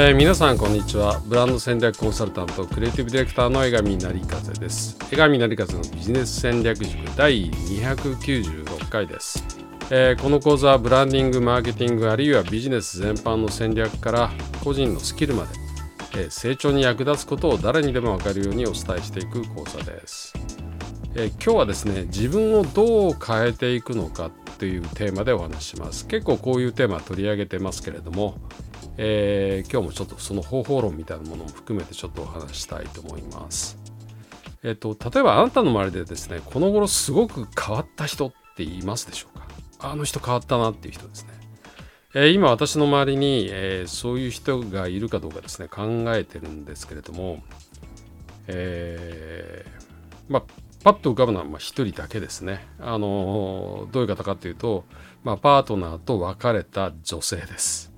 えー、皆さんこんにちは。ブランド戦略コンサルタントクリエイティブディレクターの江上成風です。江上成風のビジネス戦略塾第296回です、えー、この講座はブランディングマーケティングあるいはビジネス全般の戦略から個人のスキルまで、えー、成長に役立つことを誰にでも分かるようにお伝えしていく講座です、え今日はですね自分をどう変えていくのかというテーマでお話します結構こういうテーマ取り上げてますけれどもえー、今日もちょっとその方法論みたいなものも含めてちょっとお話したいと思います。えっ、と、例えばあなたの周りでですね、この頃すごく変わった人って言いますでしょうか？あの人変わったなっていう人ですね。えー、今私の周りに、えー、そういう人がいるかどうかですね、考えてるんですけれども、えー、まあ、パッと浮かぶのは一人だけですね。あのどういう方かというと、まあ、パートナーと別れた女性です。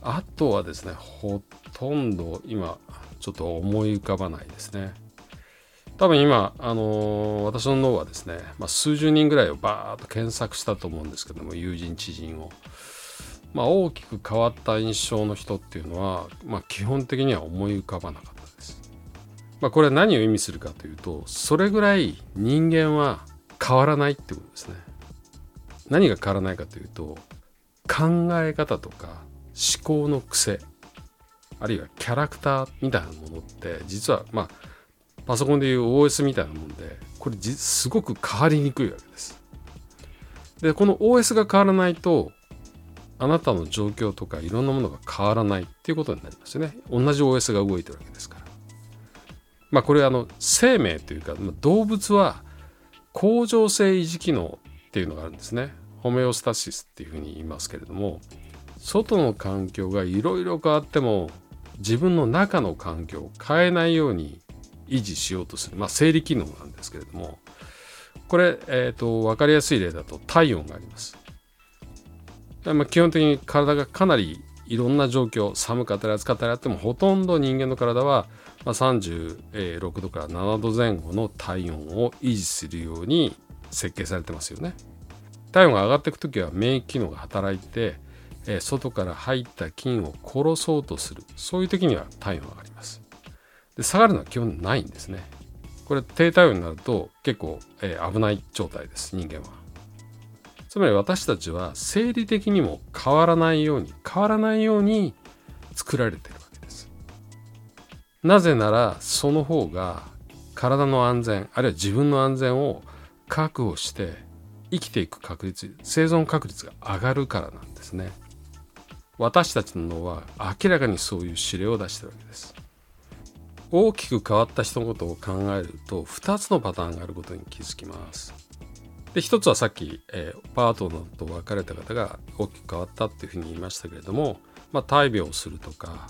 あとはですねほとんど今ちょっと思い浮かばないですね多分今、あの、私の脳はですね、まあ、数十人ぐらいをバーッと検索したと思うんですけども友人知人を、まあ、大きく変わった印象の人っていうのは、まあ、基本的には思い浮かばなかった、まあ、これは何を意味するかというとそれぐらい人間は変わらないってことですね何が変わらないかというと考え方とか思考の癖あるいはキャラクターみたいなものって実はまあパソコンでいう OS みたいなもんでこれすごく変わりにくいわけです。でこの OS が変わらないとあなたの状況とかいろんなものが変わらないっていうことになりますよね。同じ OS が動いてるわけですから。まあこれはあの生命というか動物は恒常性維持機能っていうのがあるんですね。ホメオスタシスっていうふうに言いますけれども外の環境がいろいろ変わっても自分の中の環境を変えないように維持しようとする、まあ、生理機能なんですけれどもこれ、えーと、分かりやすい例だと体温があります。まあ、基本的に体がかなりいろんな状況寒かったり暑かったりあってもほとんど人間の体は、まあ、36度から7度前後の体温を維持するように設計されてますよね。体温が上がっていく時は免疫機能が働いてえ外から入った菌を殺そうとする。そういう時には体温上がります。で下がるのは基本ないんですね。これ低体温になると結構、えー、危ない状態です人間は。つまり私たちは生理的にも変わらないように変わらないように作られてる。なぜならその方が体の安全あるいは自分の安全を確保して生きていく確率生存確率が上がるからなんですね。私たちの脳は明らかにそういう指令を出してるわけです。大きく変わった人のことを考えると2つのパターンがあることに気づきます。で1つはさっき、えー、パートナーと別れた方が大きく変わったっていうふうに言いましたけれども、まあ、大病をするとか、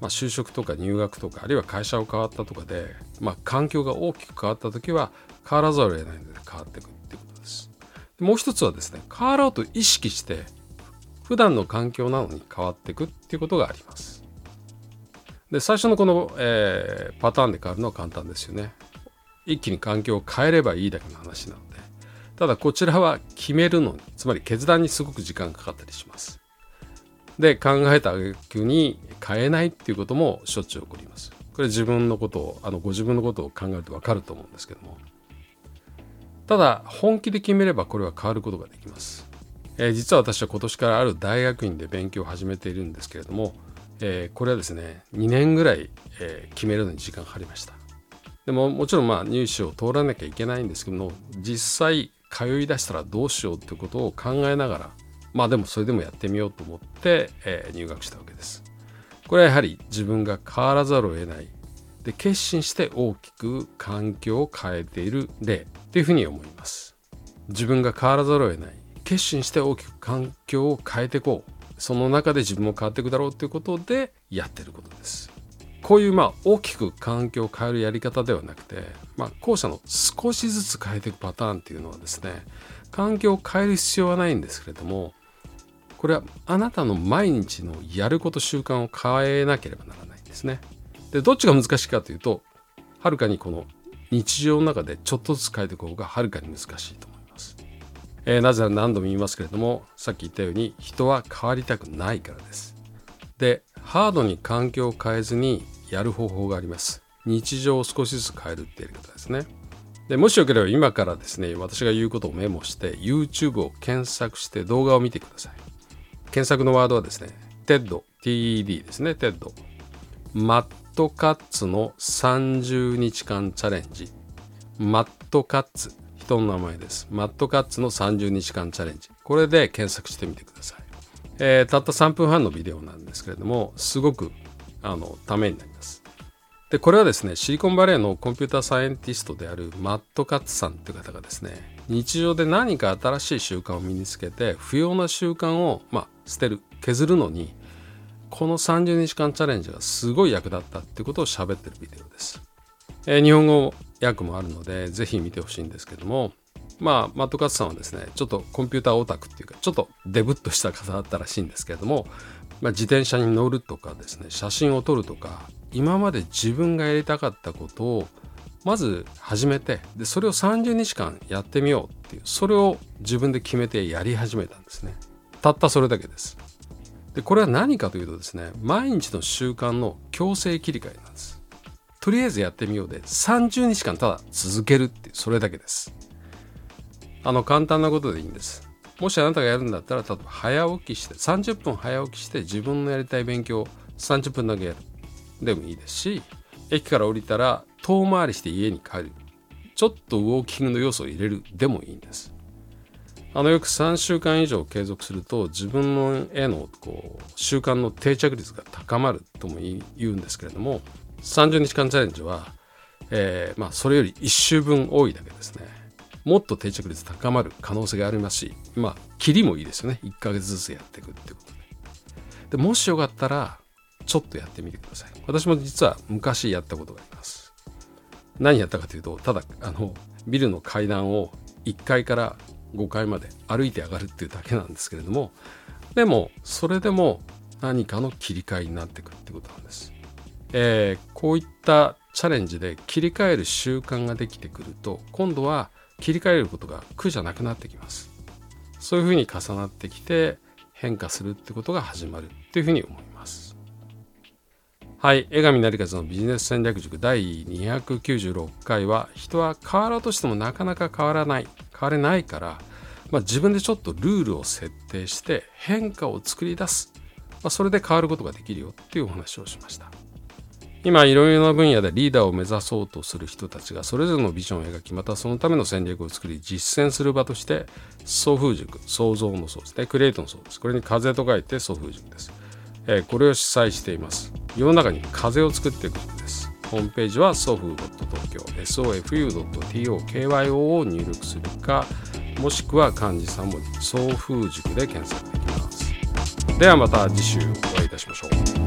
まあ、就職とか入学とかあるいは会社を変わったとかで、まあ、環境が大きく変わった時は変わらざるを得ないので変わっていくっていうことですもう一つはですね変わろうと意識して普段の環境なのに変わっていくっていうことがあります。で最初のこの、えー、パターンで変わるのは簡単ですよね。一気に環境を変えればいいだけの話なのでただこちらは決めるのにつまり決断にすごく時間がかかったりします。で考えた挙句に変えないっていうこともしょっちゅう起こります。これ自分のことをあのご自分のことを考えると分かると思うんですけどもただ本気で決めればこれは変わることができます。えー、実は私は今年からある大学院で勉強を始めているんですけれども、えー、これはですね2年ぐらい、えー、決めるのに時間がかかりましたでももちろんまあ入試を通らなきゃいけないんですけども実際通い出したらどうしようってことを考えながらまあでもそれでもやってみようと思って、え入学したわけです。これはやはり自分が変わらざるを得ない。で決心して大きく環境を変えている例。というふうに思います。自分が変わらざるを得ない。決心して大きく環境を変えていこう。その中で自分も変わっていくだろうということでやってることです。こういうまあ大きく環境を変えるやり方ではなくて、まあ、後者の少しずつ変えていくパターンっていうのはですね環境を変える必要はないんですけれどもこれはあなたの毎日のやること習慣を変えなければならないんですね。でどっちが難しいかというとはるかにこの日常の中でちょっとずつ変えていく方がはるかに難しいとえー、なぜなら何度も言いますけれどもさっき言ったように人は変わりたくないからです。でハードに環境を変えずにやる方法があります。日常を少しずつ変えるってやり方ですね。でもしよければ今からですね私が言うことをメモして YouTube を検索して動画を見てください。検索のワードはですね TED TED ですね TED マットカッツの30日間チャレンジ。マットカッツ。人の名前です。マットカッツの30日間チャレンジ。これで検索してみてください、えー、たった3分半のビデオなんですけれどもすごくあのためになります。でこれはですねシリコンバレーのコンピューターサイエンティストであるマット・カッツさんという方がですね日常で何か新しい習慣を身につけて不要な習慣を、まあ、捨てる削るのにこの30日間チャレンジがすごい役立ったってことを喋ってるビデオです、えー、日本語訳もあるのでぜひ見てほしいんですけどもまあマット・カツさんはですねちょっとコンピューターオタクっていうかちょっとデブッとした方だったらしいんですけども、まあ、自転車に乗るとかですね写真を撮るとか今まで自分がやりたかったことをまず始めてでそれを30日間やってみようっていうそれを自分で決めてやり始めたんですね。たったそれだけです。でこれは何かというとですね毎日の習慣の強制切り替えなんです。とりあえずやってみようで30日間ただ続けるってそれだけです。あの簡単なことでいいんです。もしあなたがやるんだったら例えば早起きして30分早起きして自分のやりたい勉強を30分だけやる。でもいいですし駅から降りたら遠回りして家に帰る。ちょっとウォーキングの要素を入れる。でもいいんです。あのよく3週間以上継続すると自分のへのこう習慣の定着率が高まるとも言うんですけれども30日間チャレンジは、えー、まあ、それより1週分多いだけですね。もっと定着率高まる可能性がありますしまあ切りもいいですよね。1ヶ月ずつやっていくってことで。でもしよかったらちょっとやってみてください。私も実は昔やったことがあります。何やったかというとただあのビルの階段を1階から5階まで歩いて上がるっていうだけなんですけれどもでもそれでも何かの切り替えになってくるってことなんです、えー、こういったチャレンジで切り替える習慣ができてくると今度は切り替えることが苦じゃなくなってきますそういうふうに重なってきて変化するってことが始まるっていうふうに思いますはい。江上成和のビジネス戦略塾第296回は、人は変わろうとしてもなかなか変わらない。変われないから、まあ、自分でちょっとルールを設定して変化を作り出す。まあ、それで変わることができるよっていうお話をしました。今、いろいろな分野でリーダーを目指そうとする人たちがそれぞれのビジョンを描き、またそのための戦略を作り、実践する場として、送風塾、創造のそうですね、クリエイトのそうです。これに風と書いて送風塾です。えー、これを主催しています。世の中に風を作っていく。ホームページは sofu.tokyo sofu.tokyo を入力するか、もしくは漢字3文字、送風塾で検索できます。ではまた次週お会いいたしましょう。